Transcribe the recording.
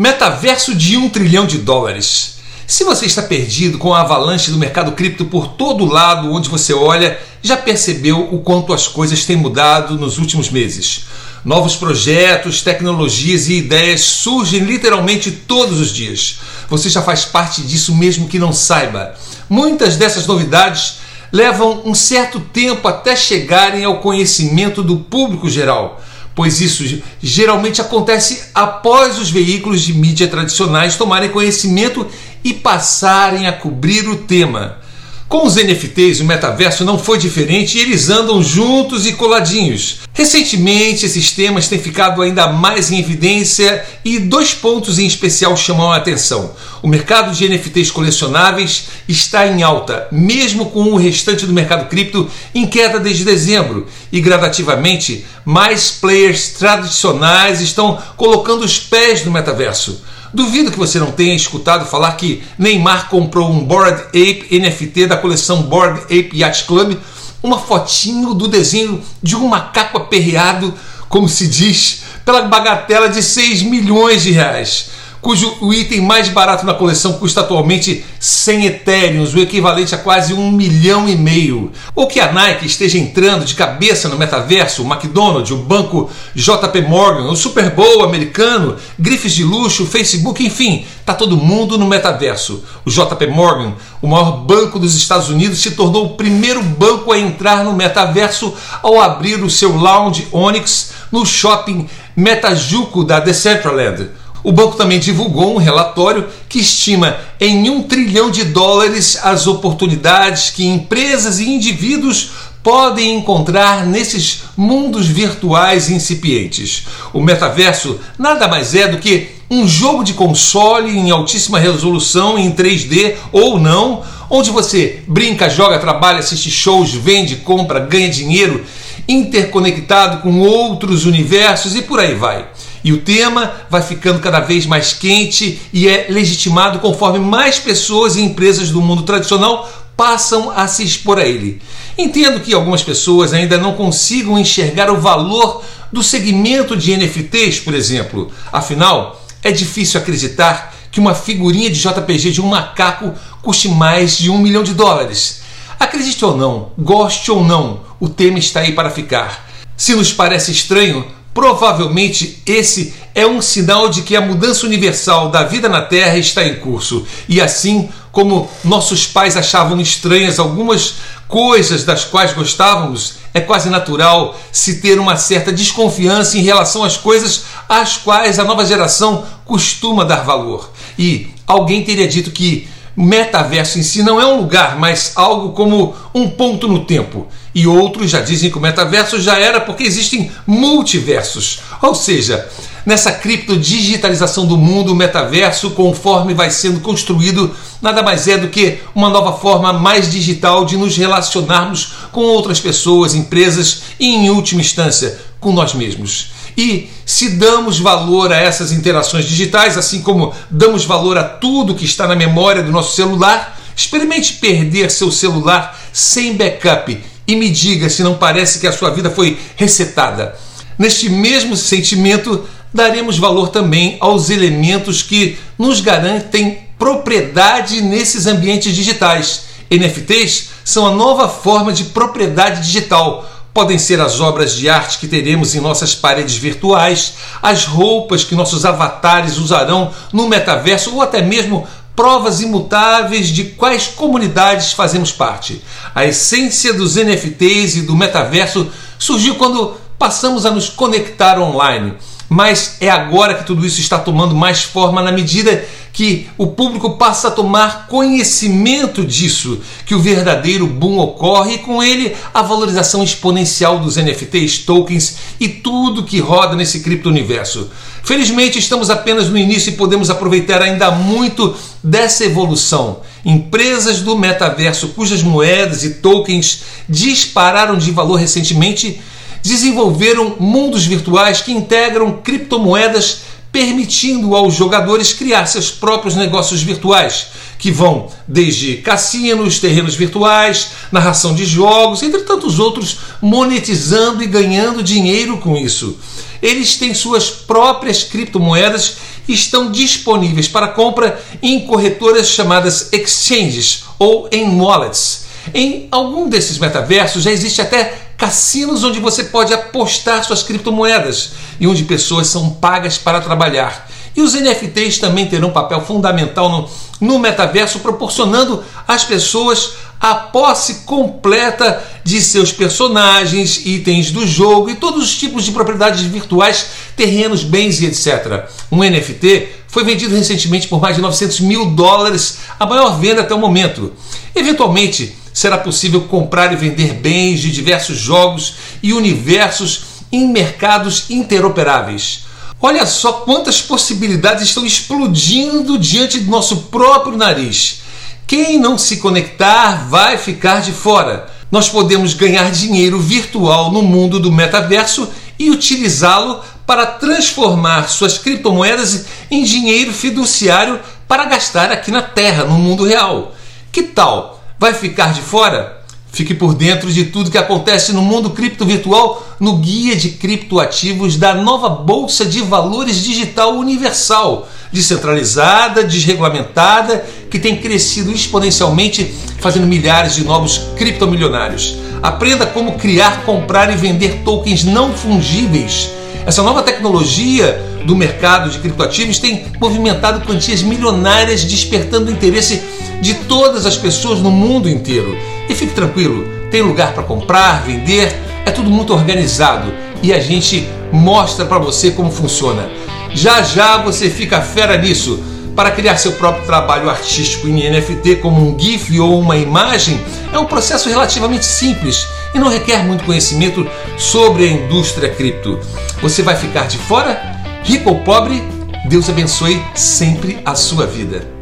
Metaverso de um trilhão de dólares. Se você está perdido com a avalanche do mercado cripto por todo lado onde você olha, já percebeu o quanto as coisas têm mudado nos últimos meses. Novos projetos, tecnologias e ideias surgem literalmente todos os dias. Você já faz parte disso mesmo que não saiba. Muitas dessas novidades levam um certo tempo até chegarem ao conhecimento do público geral pois isso geralmente acontece após os veículos de mídia tradicionais tomarem conhecimento e passarem a cobrir o tema. Com os NFTs, o metaverso não foi diferente e eles andam juntos e coladinhos. Recentemente, esses temas têm ficado ainda mais em evidência e dois pontos em especial chamam a atenção. O mercado de NFTs colecionáveis está em alta, mesmo com o restante do mercado cripto em queda desde dezembro, e gradativamente mais players tradicionais estão colocando os pés no metaverso. Duvido que você não tenha escutado falar que Neymar comprou um Bored Ape NFT da coleção Bored Ape Yacht Club, uma fotinho do desenho de um macaco aperreado, como se diz, pela bagatela de 6 milhões de reais cujo o item mais barato na coleção custa atualmente 100 Ethereums, o equivalente a quase um milhão e meio. Ou que a Nike esteja entrando de cabeça no metaverso, o McDonald's, o banco JP Morgan, o Super Bowl americano, grifes de luxo, Facebook, enfim, tá todo mundo no metaverso. O JP Morgan, o maior banco dos Estados Unidos, se tornou o primeiro banco a entrar no metaverso ao abrir o seu lounge Onyx no shopping Metajuco da Decentraland. O banco também divulgou um relatório que estima em um trilhão de dólares as oportunidades que empresas e indivíduos podem encontrar nesses mundos virtuais incipientes. O metaverso nada mais é do que um jogo de console em altíssima resolução em 3D ou não, onde você brinca, joga, trabalha, assiste shows, vende, compra, ganha dinheiro, interconectado com outros universos e por aí vai. E o tema vai ficando cada vez mais quente e é legitimado conforme mais pessoas e empresas do mundo tradicional passam a se expor a ele. Entendo que algumas pessoas ainda não consigam enxergar o valor do segmento de NFTs, por exemplo. Afinal, é difícil acreditar que uma figurinha de JPG de um macaco custe mais de um milhão de dólares. Acredite ou não, goste ou não, o tema está aí para ficar. Se nos parece estranho, Provavelmente esse é um sinal de que a mudança universal da vida na Terra está em curso. E assim como nossos pais achavam estranhas algumas coisas das quais gostávamos, é quase natural se ter uma certa desconfiança em relação às coisas às quais a nova geração costuma dar valor. E alguém teria dito que metaverso em si não é um lugar, mas algo como um ponto no tempo. E outros já dizem que o metaverso já era porque existem multiversos. Ou seja, nessa criptodigitalização do mundo, o metaverso, conforme vai sendo construído, nada mais é do que uma nova forma mais digital de nos relacionarmos com outras pessoas, empresas e, em última instância, com nós mesmos. E se damos valor a essas interações digitais, assim como damos valor a tudo que está na memória do nosso celular, experimente perder seu celular sem backup e me diga se não parece que a sua vida foi resetada. Neste mesmo sentimento, daremos valor também aos elementos que nos garantem propriedade nesses ambientes digitais. NFTs são a nova forma de propriedade digital Podem ser as obras de arte que teremos em nossas paredes virtuais, as roupas que nossos avatares usarão no metaverso ou até mesmo provas imutáveis de quais comunidades fazemos parte. A essência dos NFTs e do metaverso surgiu quando passamos a nos conectar online mas é agora que tudo isso está tomando mais forma na medida que o público passa a tomar conhecimento disso, que o verdadeiro boom ocorre e com ele a valorização exponencial dos NFTs, tokens e tudo que roda nesse cripto-universo. Felizmente estamos apenas no início e podemos aproveitar ainda muito dessa evolução. Empresas do metaverso cujas moedas e tokens dispararam de valor recentemente desenvolveram mundos virtuais que integram criptomoedas, permitindo aos jogadores criar seus próprios negócios virtuais, que vão desde cassinos, terrenos virtuais, narração de jogos, entre tantos outros, monetizando e ganhando dinheiro com isso. Eles têm suas próprias criptomoedas e estão disponíveis para compra em corretoras chamadas exchanges ou em wallets. Em algum desses metaversos já existe até cassinos onde você pode apostar suas criptomoedas e onde pessoas são pagas para trabalhar. E os NFTs também terão um papel fundamental no, no metaverso, proporcionando às pessoas a posse completa de seus personagens, itens do jogo e todos os tipos de propriedades virtuais, terrenos, bens e etc. Um NFT foi vendido recentemente por mais de 900 mil dólares, a maior venda até o momento. Eventualmente, será possível comprar e vender bens de diversos jogos e universos em mercados interoperáveis. Olha só quantas possibilidades estão explodindo diante do nosso próprio nariz. Quem não se conectar vai ficar de fora. Nós podemos ganhar dinheiro virtual no mundo do metaverso e utilizá-lo para transformar suas criptomoedas em dinheiro fiduciário para gastar aqui na Terra, no mundo real. Que tal? Vai ficar de fora? Fique por dentro de tudo que acontece no mundo cripto virtual no Guia de Criptoativos da nova Bolsa de Valores Digital Universal, descentralizada, desregulamentada, que tem crescido exponencialmente, fazendo milhares de novos criptomilionários. Aprenda como criar, comprar e vender tokens não fungíveis. Essa nova tecnologia do mercado de criptoativos tem movimentado quantias milionárias, despertando o interesse de todas as pessoas no mundo inteiro. E fique tranquilo, tem lugar para comprar, vender, é tudo muito organizado e a gente mostra para você como funciona. Já já você fica fera nisso. Para criar seu próprio trabalho artístico em NFT, como um GIF ou uma imagem, é um processo relativamente simples e não requer muito conhecimento sobre a indústria cripto. Você vai ficar de fora? Rico ou pobre? Deus abençoe sempre a sua vida.